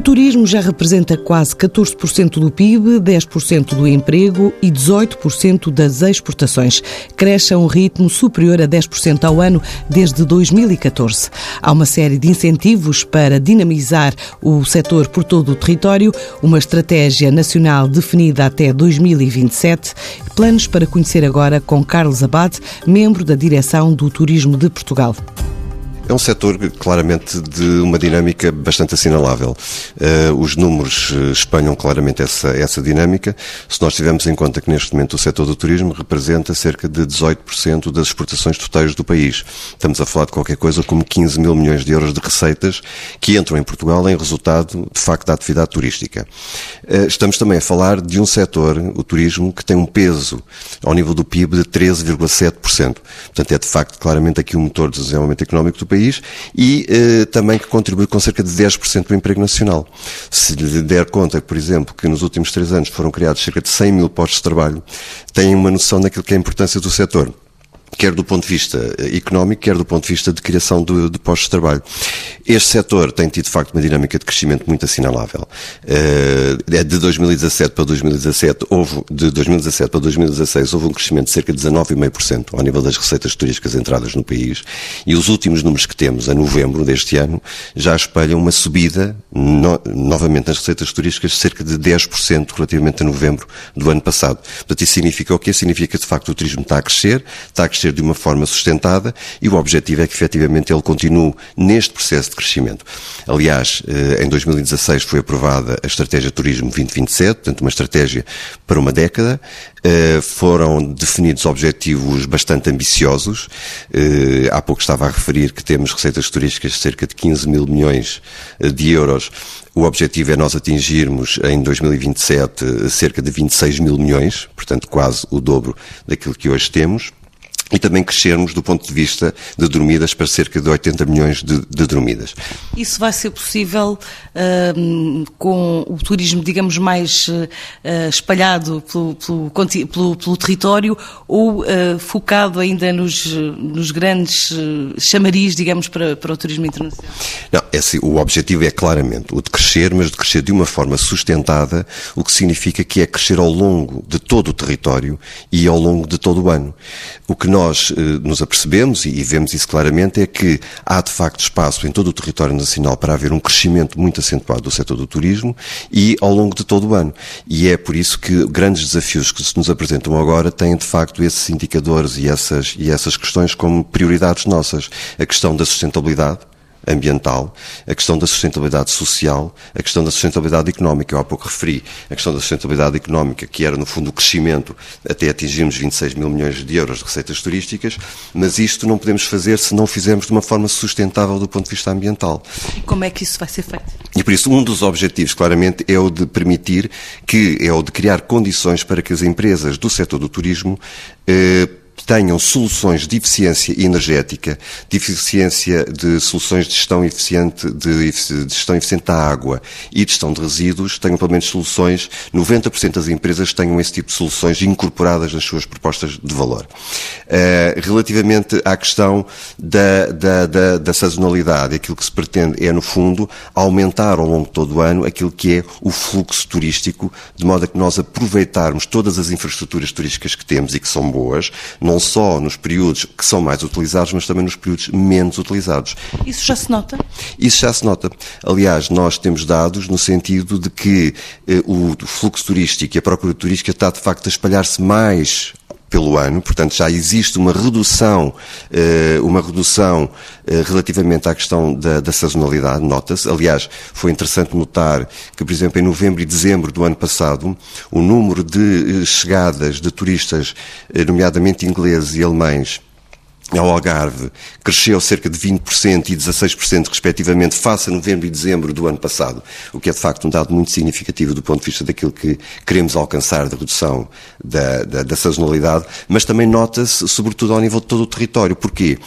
O turismo já representa quase 14% do PIB, 10% do emprego e 18% das exportações. Cresce a um ritmo superior a 10% ao ano desde 2014. Há uma série de incentivos para dinamizar o setor por todo o território, uma estratégia nacional definida até 2027, planos para conhecer agora com Carlos Abad, membro da direção do Turismo de Portugal. É um setor claramente de uma dinâmica bastante assinalável. Uh, os números eh, espelham claramente essa, essa dinâmica. Se nós tivermos em conta que neste momento o setor do turismo representa cerca de 18% das exportações totais do país. Estamos a falar de qualquer coisa como 15 mil milhões de euros de receitas que entram em Portugal em resultado, de facto, da atividade turística. Uh, estamos também a falar de um setor, o turismo, que tem um peso ao nível do PIB de 13,7%. Portanto, é de facto claramente aqui o motor de desenvolvimento económico do país país e eh, também que contribui com cerca de 10% do emprego nacional. Se lhe der conta, por exemplo, que nos últimos três anos foram criados cerca de 100 mil postos de trabalho, tem uma noção daquilo que é a importância do setor quer do ponto de vista eh, económico, quer do ponto de vista de criação de, de postos de trabalho. Este setor tem tido, de facto, uma dinâmica de crescimento muito assinalável. Uh, de 2017 para 2017, houve, de 2017 para 2016, houve um crescimento de cerca de 19,5% ao nível das receitas turísticas entradas no país, e os últimos números que temos, a novembro deste ano, já espelham uma subida, no, novamente nas receitas turísticas, de cerca de 10% relativamente a novembro do ano passado. Portanto, isso significa o quê? Significa que, de facto, o turismo está a crescer, está a crescer crescer de uma forma sustentada e o objetivo é que efetivamente ele continue neste processo de crescimento. Aliás, eh, em 2016 foi aprovada a Estratégia Turismo 2027, portanto uma estratégia para uma década. Eh, foram definidos objetivos bastante ambiciosos. Eh, há pouco estava a referir que temos receitas turísticas de cerca de 15 mil milhões de euros. O objetivo é nós atingirmos em 2027 cerca de 26 mil milhões, portanto quase o dobro daquilo que hoje temos e também crescermos do ponto de vista de dormidas para cerca de 80 milhões de, de dormidas. Isso vai ser possível uh, com o turismo, digamos, mais uh, espalhado pelo, pelo, pelo, pelo, território ou uh, focado ainda nos, nos grandes chamariz, digamos, para, para o turismo internacional? Não, esse, o objetivo é claramente o de crescer, mas de crescer de uma forma sustentada, o que significa que é crescer ao longo de todo o território e ao longo de todo o ano. O que nós eh, nos apercebemos, e, e vemos isso claramente, é que há de facto espaço em todo o território nacional para haver um crescimento muito acentuado do setor do turismo e ao longo de todo o ano. E é por isso que grandes desafios que se nos apresentam agora têm de facto esses indicadores e essas, e essas questões como prioridades nossas. A questão da sustentabilidade, ambiental, a questão da sustentabilidade social, a questão da sustentabilidade económica. Eu há pouco referi a questão da sustentabilidade económica, que era, no fundo, o crescimento até atingirmos 26 mil milhões de euros de receitas turísticas, mas isto não podemos fazer se não fizermos de uma forma sustentável do ponto de vista ambiental. E como é que isso vai ser feito? E por isso, um dos objetivos, claramente, é o de permitir que, é o de criar condições para que as empresas do setor do turismo eh, tenham soluções de eficiência energética, de eficiência de soluções de gestão eficiente, de, de gestão eficiente da água e de gestão de resíduos, tenham pelo menos soluções, 90% das empresas tenham esse tipo de soluções incorporadas nas suas propostas de valor. Uh, relativamente à questão da, da, da, da sazonalidade, aquilo que se pretende é, no fundo, aumentar ao longo de todo o ano aquilo que é o fluxo turístico, de modo a que nós aproveitarmos todas as infraestruturas turísticas que temos e que são boas, não só nos períodos que são mais utilizados, mas também nos períodos menos utilizados. Isso já se nota? Isso já se nota. Aliás, nós temos dados no sentido de que eh, o fluxo turístico e a procura turística está de facto a espalhar-se mais pelo ano, portanto já existe uma redução, eh, uma redução eh, relativamente à questão da, da sazonalidade, nota-se. Aliás, foi interessante notar que, por exemplo, em novembro e dezembro do ano passado, o número de eh, chegadas de turistas, nomeadamente ingleses e alemães, ao Algarve cresceu cerca de 20% e 16% respectivamente face a novembro e dezembro do ano passado, o que é de facto um dado muito significativo do ponto de vista daquilo que queremos alcançar de redução da, da, da sazonalidade, mas também nota-se sobretudo ao nível de todo o território. Porquê?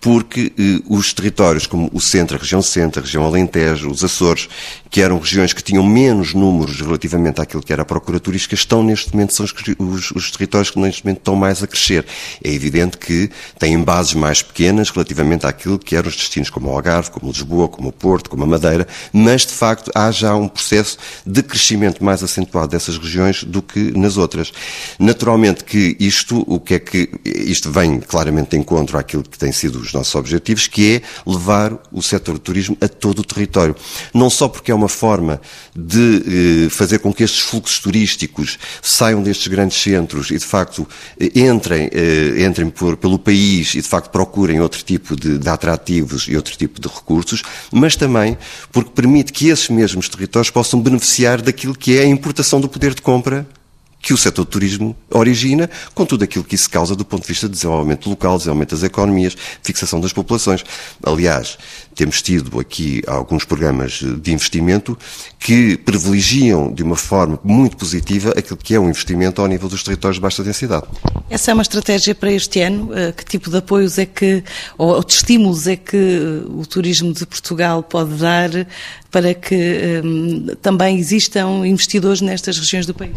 Porque eh, os territórios como o centro, a região centro, a região Alentejo, os Açores, que eram regiões que tinham menos números relativamente àquilo que era a procura turística, estão neste momento, são os, os, os, territórios que neste momento estão mais a crescer. É evidente que têm bases mais pequenas relativamente àquilo que eram os destinos como o Algarve, como Lisboa, como o Porto, como a Madeira, mas de facto há já um processo de crescimento mais acentuado dessas regiões do que nas outras. Naturalmente que isto, o que é que, isto vem claramente de encontro àquilo que tem sido os nossos objetivos, que é levar o setor do turismo a todo o território. Não só porque é uma forma de eh, fazer com que estes fluxos turísticos saiam destes grandes centros e, de facto, eh, entrem, eh, entrem por, pelo país e, de facto, procurem outro tipo de, de atrativos e outro tipo de recursos, mas também porque permite que esses mesmos territórios possam beneficiar daquilo que é a importação do poder de compra que o setor do turismo origina, com tudo aquilo que isso causa do ponto de vista de desenvolvimento local, desenvolvimento das economias, fixação das populações. Aliás, temos tido aqui alguns programas de investimento que privilegiam de uma forma muito positiva aquilo que é um investimento ao nível dos territórios de baixa densidade. Essa é uma estratégia para este ano? Eh, que tipo de apoios é que, ou de estímulos é que eh, o turismo de Portugal pode dar para que um, também existam investidores nestas regiões do país?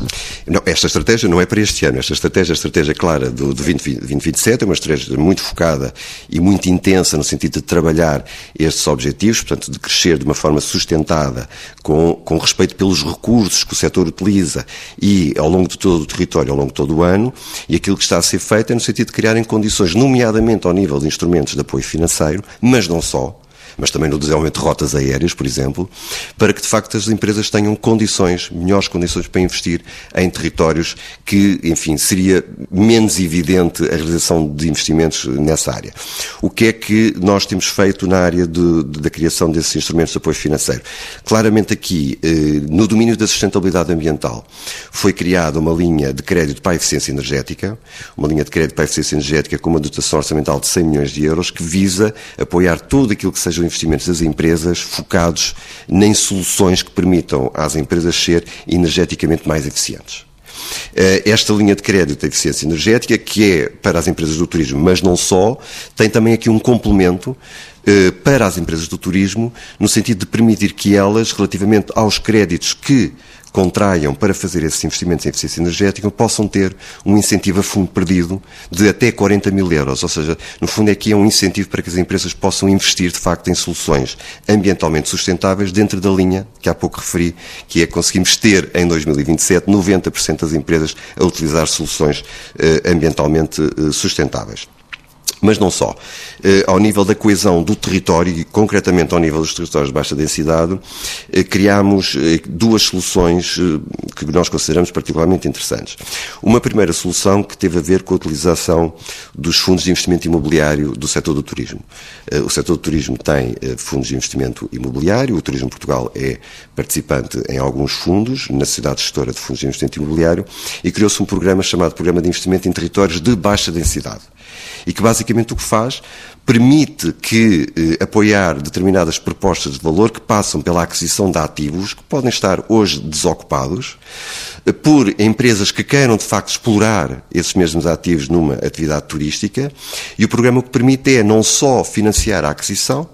Não, esta estratégia não é para este ano. Esta estratégia, a estratégia clara do, do 20, 2027, é uma estratégia muito focada e muito intensa no sentido de trabalhar estes objetivos, portanto, de crescer de uma forma sustentada, com, com respeito pelos recursos que o setor utiliza e ao longo de todo o território, ao longo de todo o ano, e aquilo que está a ser feito é no sentido de criarem condições, nomeadamente ao nível de instrumentos de apoio financeiro, mas não só, mas também no desenvolvimento de rotas aéreas, por exemplo, para que de facto as empresas tenham condições, melhores condições para investir em territórios que, enfim, seria menos evidente a realização de investimentos nessa área. O que é que nós temos feito na área de, de, da criação desses instrumentos de apoio financeiro? Claramente aqui, eh, no domínio da sustentabilidade ambiental, foi criada uma linha de crédito para a eficiência energética, uma linha de crédito para a eficiência energética com uma dotação orçamental de 100 milhões de euros, que visa apoiar tudo aquilo que seja investimentos das empresas focados em soluções que permitam às empresas ser energeticamente mais eficientes. Eh, esta linha de crédito de eficiência energética, que é para as empresas do turismo, mas não só, tem também aqui um complemento eh, para as empresas do turismo, no sentido de permitir que elas, relativamente aos créditos que contraiam para fazer esses investimentos em eficiência energética possam ter um incentivo a fundo perdido de até 40 mil euros. Ou seja, no fundo é que é um incentivo para que as empresas possam investir de facto em soluções ambientalmente sustentáveis dentro da linha que há pouco referi, que é conseguimos ter em 2027 90% das empresas a utilizar soluções eh, ambientalmente eh, sustentáveis mas não só. Eh, ao nível da coesão do território, e concretamente ao nível dos territórios de baixa densidade, eh, criámos eh, duas soluções que nós consideramos particularmente interessantes. Uma primeira solução que teve a ver com a utilização dos fundos de investimento imobiliário do setor do turismo. O setor do turismo tem fundos de investimento imobiliário, o Turismo Portugal é participante em alguns fundos, na Sociedade Gestora de Fundos de Investimento Imobiliário, e criou-se um programa chamado Programa de Investimento em Territórios de Baixa Densidade e que basicamente o que faz permite que eh, apoiar determinadas propostas de valor que passam pela aquisição de ativos que podem estar hoje desocupados eh, por empresas que queiram de facto explorar esses mesmos ativos numa atividade turística. E o programa o que permite é não só financiar a aquisição,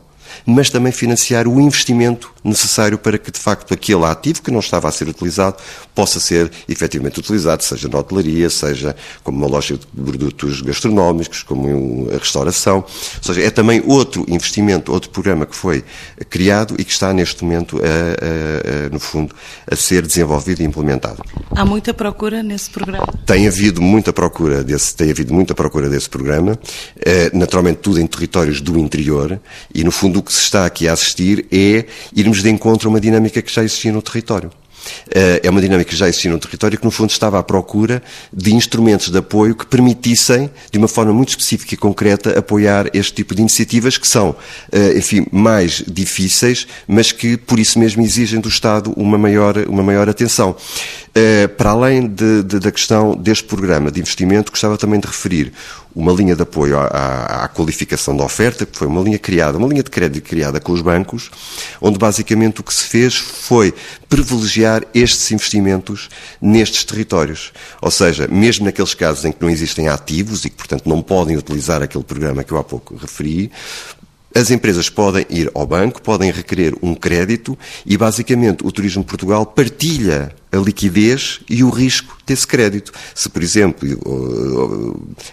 mas também financiar o investimento necessário para que, de facto, aquele ativo que não estava a ser utilizado possa ser efetivamente utilizado, seja na hotelaria, seja como uma loja de produtos gastronómicos, como a restauração. Ou seja, é também outro investimento, outro programa que foi criado e que está neste momento, a, a, a, no fundo, a ser desenvolvido e implementado. Há muita procura nesse programa? Tem havido muita procura desse, tem havido muita procura desse programa, eh, naturalmente tudo em territórios do interior e, no fundo, o que se está aqui a assistir é irmos irmos de encontro a uma dinâmica que já existia no território. Eh, é uma dinâmica que já existia no território que, no fundo, estava à procura de instrumentos de apoio que permitissem, de uma forma muito específica e concreta, apoiar este tipo de iniciativas que são, eh, enfim, mais difíceis, mas que, por isso mesmo, exigem do Estado uma maior, uma maior atenção. Uh, para além de, de, da questão deste programa de investimento, gostava também de referir uma linha de apoio à, à, qualificação da oferta, que foi uma linha criada, uma linha de crédito criada com os bancos, onde basicamente o que se fez foi privilegiar estes investimentos nestes territórios. Ou seja, mesmo naqueles casos em que não existem ativos e que, portanto, não podem utilizar aquele programa que eu há pouco referi, as empresas podem ir ao banco, podem requerer um crédito e, basicamente, o Turismo de Portugal partilha a liquidez e o risco desse crédito. Se, por exemplo,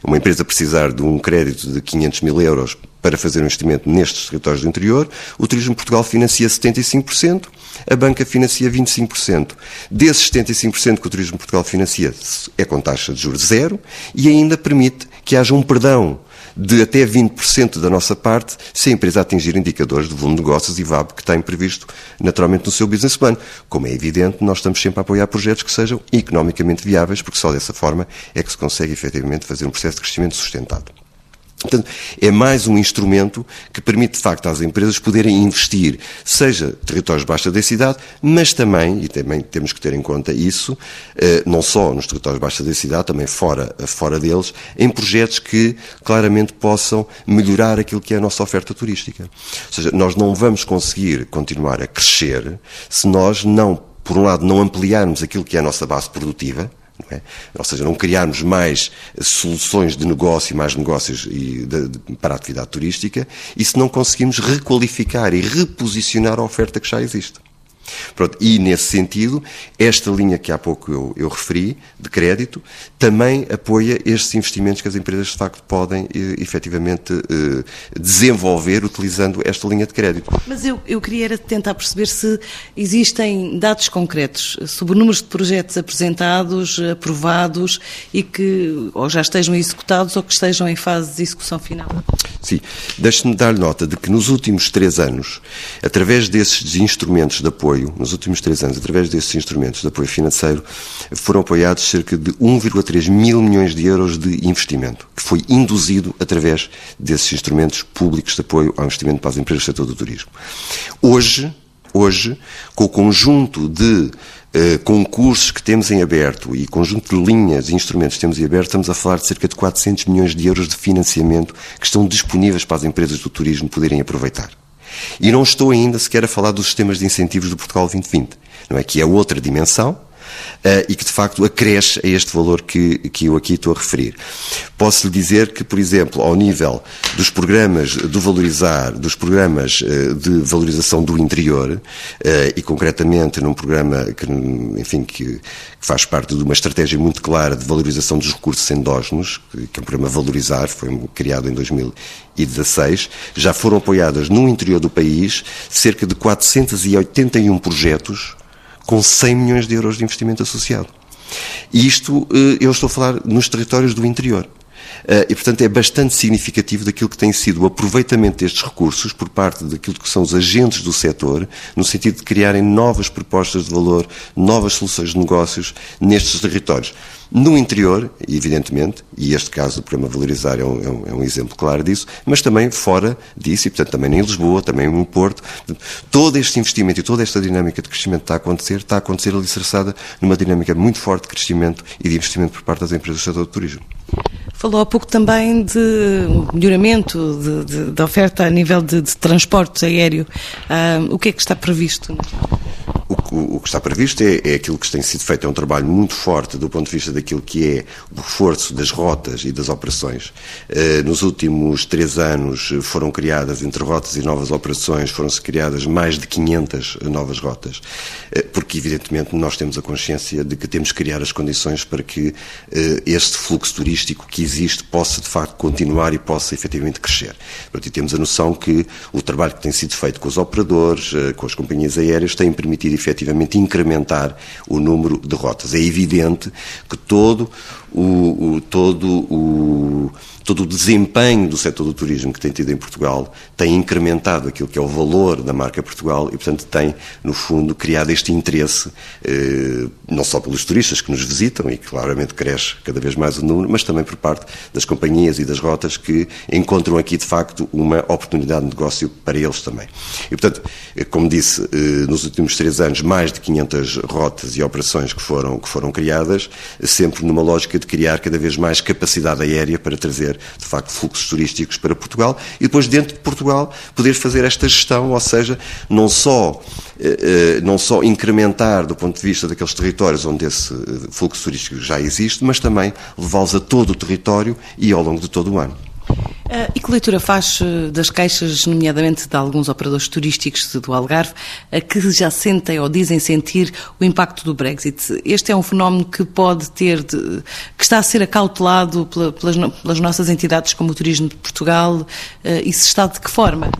uma empresa precisar de um crédito de 500 mil euros para fazer um investimento nestes territórios do interior, o Turismo Portugal financia 75%, a banca financia 25%. Desses 75% que o Turismo Portugal financia é com taxa de juros zero e ainda permite que haja um perdão de até 20% da nossa parte se a empresa atingir indicadores de volume de negócios e VAB que tem previsto naturalmente no seu business plan. Como é evidente, nós estamos sempre a apoiar projetos que sejam economicamente viáveis, porque só dessa forma é que se consegue efetivamente fazer um processo de crescimento sustentado. Portanto, é mais um instrumento que permite, de facto, às empresas poderem investir, seja territórios de baixa densidade, mas também, e também temos que ter em conta isso, eh, não só nos territórios de baixa densidade, também fora, fora deles, em projetos que claramente possam melhorar aquilo que é a nossa oferta turística. Ou seja, nós não vamos conseguir continuar a crescer se nós não, por um lado, não ampliarmos aquilo que é a nossa base produtiva, é? Ou seja, não criarmos mais soluções de negócio, mais negócios de, de, para a atividade turística, e se não conseguimos requalificar e reposicionar a oferta que já existe. Pronto, e nesse sentido, esta linha que há pouco eu, eu, referi, de crédito, também apoia estes investimentos que as empresas de facto podem eh, efetivamente eh, desenvolver utilizando esta linha de crédito. Mas eu, eu queria tentar perceber se existem dados concretos sobre números de projetos apresentados, aprovados e que ou já estejam executados ou que estejam em fase de execução final. Sim, deixe-me dar nota de que nos últimos três anos, através desses instrumentos de apoio, apoio, nos últimos três anos, através desses instrumentos de apoio financeiro, foram apoiados cerca de 1,3 mil milhões de euros de investimento, que foi induzido através desses instrumentos públicos de apoio ao investimento para as empresas do setor do turismo. Hoje, hoje, com o conjunto de Uh, concursos que temos em aberto e conjunto de linhas e instrumentos que temos em aberto, estamos a falar de cerca de 400 milhões de euros de financiamento que estão disponíveis para as empresas do turismo poderem aproveitar. E não estou ainda sequer a falar dos sistemas de incentivos do Portugal 2020, não é? Que é outra dimensão, Uh, e que de facto acresce a este valor que, que eu aqui estou a referir. Posso lhe dizer que, por exemplo, ao nível dos programas do valorizar, dos programas uh, de valorização do interior, uh, e concretamente num programa que, enfim, que, que, faz parte de uma estratégia muito clara de valorização dos recursos endógenos, que, é um programa Valorizar, foi criado em 2016, já foram apoiadas no interior do país cerca de 481 projetos com 100 milhões de euros de investimento associado. E isto eh, eu estou a falar nos territórios do interior. Eh, e, portanto, é bastante significativo daquilo que tem sido o aproveitamento destes recursos por parte daquilo que são os agentes do setor, no sentido de criarem novas propostas de valor, novas soluções de negócios nestes territórios. No interior, evidentemente, e este caso do programa Valorizar é um, é um, é exemplo claro disso, mas também fora disso, e portanto também em Lisboa, também no Porto. Todo este investimento e toda esta dinâmica de crescimento está a acontecer, está a acontecer alicerçada numa dinâmica muito forte de crescimento e de investimento por parte das empresas do setor do turismo. Falou há pouco também de melhoramento de oferta a nível de, de transporte aéreo. O que é que está previsto? o, o, que está previsto é, é, aquilo que tem sido feito, é um trabalho muito forte do ponto de vista daquilo que é o reforço das rotas e das operações. Uh, nos últimos três anos foram criadas, entre rotas e novas operações, foram-se criadas mais de 500 novas rotas, uh, porque evidentemente nós temos a consciência de que temos que criar as condições para que uh, este fluxo turístico que existe possa de facto continuar e possa efetivamente crescer. Portanto, temos a noção que o trabalho que tem sido feito com os operadores, com as companhias aéreas, tem permitido efetivamente incrementar o número de rotas. É evidente que todo o, o todo o todo o desempenho do setor do turismo que tem tido em Portugal tem incrementado aquilo que é o valor da marca Portugal e, portanto, tem, no fundo, criado este interesse, eh, não só pelos turistas que nos visitam e claramente cresce cada vez mais o número, mas também por parte das companhias e das rotas que encontram aqui, de facto, uma oportunidade de negócio para eles também. E, portanto, eh, como disse, eh, nos últimos três anos mais de 500 rotas e operações que foram, que foram criadas, sempre numa lógica de criar cada vez mais capacidade aérea para trazer, de facto, fluxos turísticos para Portugal e depois, dentro de Portugal, poder fazer esta gestão, ou seja, não só, eh, eh, não só incrementar do ponto de vista daqueles territórios onde esse fluxo turístico já existe, mas também levá-los a todo o território e ao longo de todo o ano. Uh, e que leitura faz uh, das queixas, nomeadamente de alguns operadores turísticos do Algarve, uh, que já sentem ou dizem sentir o impacto do Brexit? Este é um fenómeno que pode ter, de, que está a ser acautelado pela, pelas, pelas, nossas entidades como o Turismo de Portugal, e se está de que forma?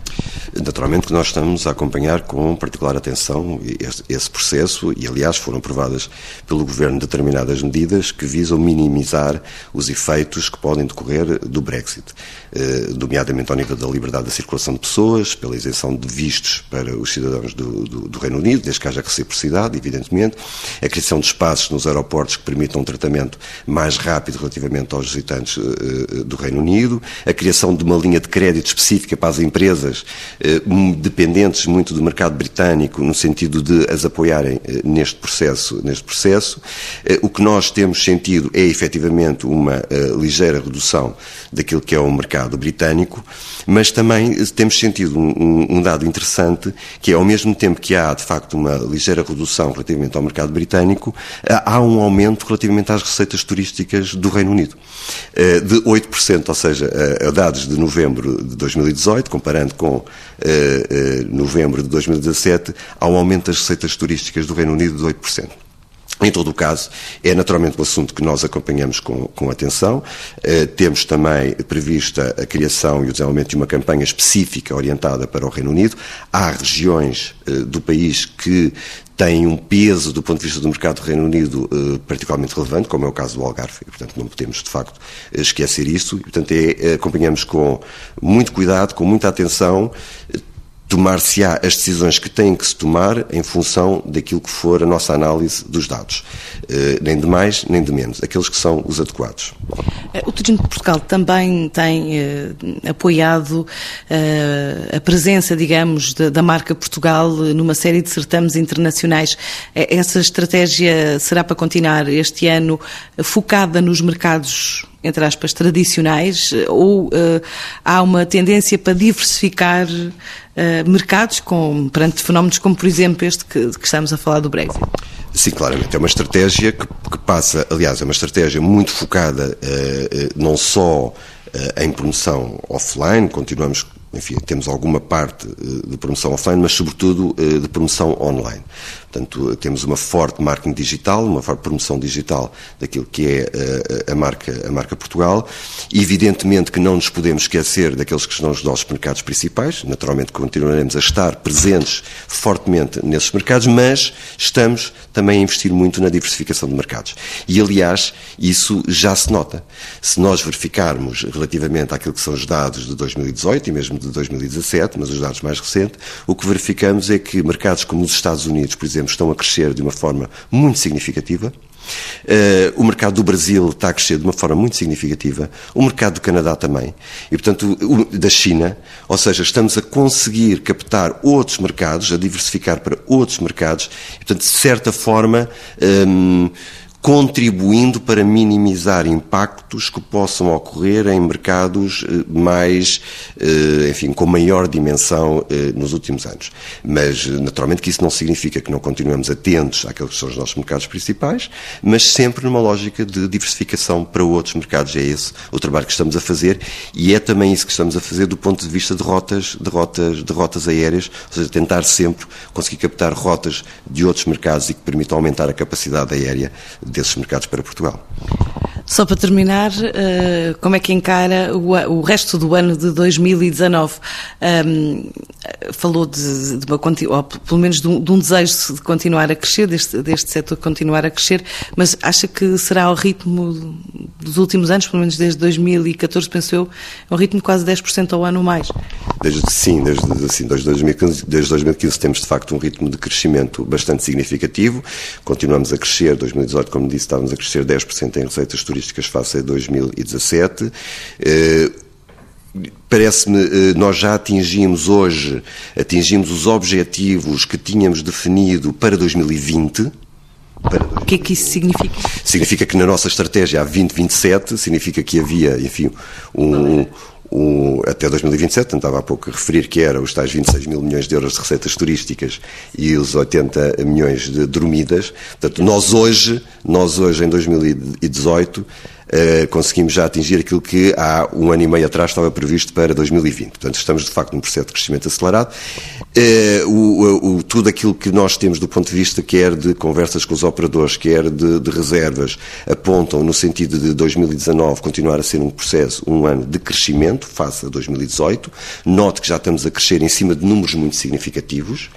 Naturalmente que nós estamos a acompanhar com particular atenção esse processo e, aliás, foram aprovadas pelo Governo determinadas medidas que visam minimizar os efeitos que podem decorrer do Brexit, eh, nomeadamente ao nível da liberdade da circulação de pessoas, pela isenção de vistos para os cidadãos do, do, do Reino Unido, desde que haja reciprocidade, evidentemente, a criação de espaços nos aeroportos que permitam um tratamento mais rápido relativamente aos visitantes eh, do Reino Unido, a criação de uma linha de crédito específica para as empresas eh, dependentes muito do mercado britânico, no sentido de as apoiarem eh, neste processo. Neste processo. Eh, o que nós temos sentido é efetivamente uma ligeira redução daquilo que é o mercado britânico, mas também temos sentido um, um, dado interessante, que é ao mesmo tempo que há de facto uma ligeira redução relativamente ao mercado britânico, há um aumento relativamente às receitas turísticas do Reino Unido, de 8%, ou seja, dados de novembro de 2018, comparando com eh, eh, novembro de 2017, há um aumento das receitas turísticas do Reino Unido de 8%. Em todo o caso, é naturalmente um assunto que nós acompanhamos com, com atenção. Uh, temos também prevista a criação e o desenvolvimento de uma campanha específica orientada para o Reino Unido. Há regiões uh, do país que têm um peso do ponto de vista do mercado do Reino Unido uh, particularmente relevante, como é o caso do Algarve, e, portanto não podemos de facto esquecer isso, e, portanto é, acompanhamos com muito cuidado, com muita atenção, tomar-se-á as decisões que têm que se tomar em função daquilo que for a nossa análise dos dados. Uh, nem de mais, nem de menos. Aqueles que são os adequados. Eh, o Turismo de Portugal também tem uh, apoiado a presença, digamos, da, marca Portugal numa série de certames internacionais. Essa estratégia será para continuar este ano focada nos mercados entre aspas, tradicionais, ou uh, há uma tendência para diversificar uh, mercados com, perante fenómenos como, por exemplo, este que, que, estamos a falar do Brexit? Sim, claramente. É uma estratégia que, que passa, aliás, é uma estratégia muito focada uh, não só em promoção offline, continuamos enfim, temos alguma parte de promoção offline, mas sobretudo de promoção online. Portanto, temos uma forte marketing digital, uma forte promoção digital daquilo que é a, eh, a, marca, a marca Portugal. Evidentemente que não nos podemos esquecer daqueles que são os nossos mercados principais. Naturalmente continuaremos a estar presentes fortemente nesses mercados, mas estamos também a investir muito na diversificação de mercados. E, aliás, isso já se nota. Se nós verificarmos relativamente àquilo que são os dados de 2018 e mesmo de 2017, mas os dados mais recentes, o que verificamos é que mercados como os Estados Unidos, por exemplo, estão a crescer de uma forma muito significativa. Uh, o mercado do Brasil está a crescer de uma forma muito significativa, o mercado do Canadá também, e portanto o, da China, ou seja, estamos a conseguir captar outros mercados, a diversificar para outros mercados, e portanto, de certa forma. Um, ehm, contribuindo para minimizar impactos que possam ocorrer em mercados eh, mais, eh, enfim, com maior dimensão eh, nos últimos anos. Mas, naturalmente, que isso não significa que não continuemos atentos àqueles que são os nossos mercados principais, mas sempre numa lógica de diversificação para outros mercados. É esse o trabalho que estamos a fazer e é também isso que estamos a fazer do ponto de vista de rotas, de rotas, de rotas aéreas, ou seja, tentar sempre conseguir captar rotas de outros mercados e que permitam aumentar a capacidade aérea desses mercados para Portugal. Só para terminar, uh, como é que encara o, resto do ano de 2019? Um, falou de, de uma, ou pelo menos de um, de um, desejo de continuar a crescer, deste, deste setor continuar a crescer, mas acha que será ao ritmo dos últimos anos, pelo menos desde 2014, penso eu, um ritmo de quase 10% ao ano mais? Desde, sim, desde, assim, desde, 2015, desde 2015 temos de facto um ritmo de crescimento bastante significativo, continuamos a crescer, 2018, como disse, estávamos a crescer 10% em receitas turísticas face a 2017. Parece-me, eh, nós já atingimos hoje, atingimos os objetivos que tínhamos definido para 2020. O que é que isso significa? Significa que na nossa estratégia há 2027, significa que havia, enfim, um, um, até 2027, tentava há pouco referir que era os tais 26 mil milhões de euros de receitas turísticas e os 80 milhões de dormidas. Portanto, nós hoje, nós hoje em 2018, eh, conseguimos já atingir aquilo que há um ano e meio atrás estava previsto para 2020. Portanto, estamos de facto num processo de crescimento acelerado. Uh, o, o, tudo aquilo que nós temos do ponto de vista, quer de conversas com os operadores, quer de, de reservas, apontam no sentido de 2019 continuar a ser um processo, um ano de crescimento face a 2018. Note que já estamos a crescer em cima de números muito significativos.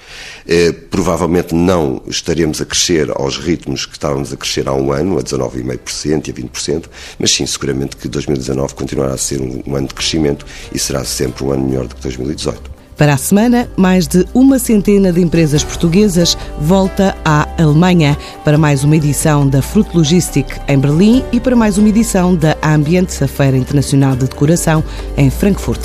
Uh, provavelmente não estaremos a crescer aos ritmos que estávamos a crescer há um ano, a 19,5% e a 20%, mas sim, seguramente que 2019 continuará a ser um, um ano de crescimento e será sempre um ano melhor do que 2018. Para a semana, mais de uma centena de empresas portuguesas volta à Alemanha para mais uma edição da Fruit Logistic em Berlim e para mais uma edição da Ambiente, a Feira Internacional de Decoração em Frankfurt.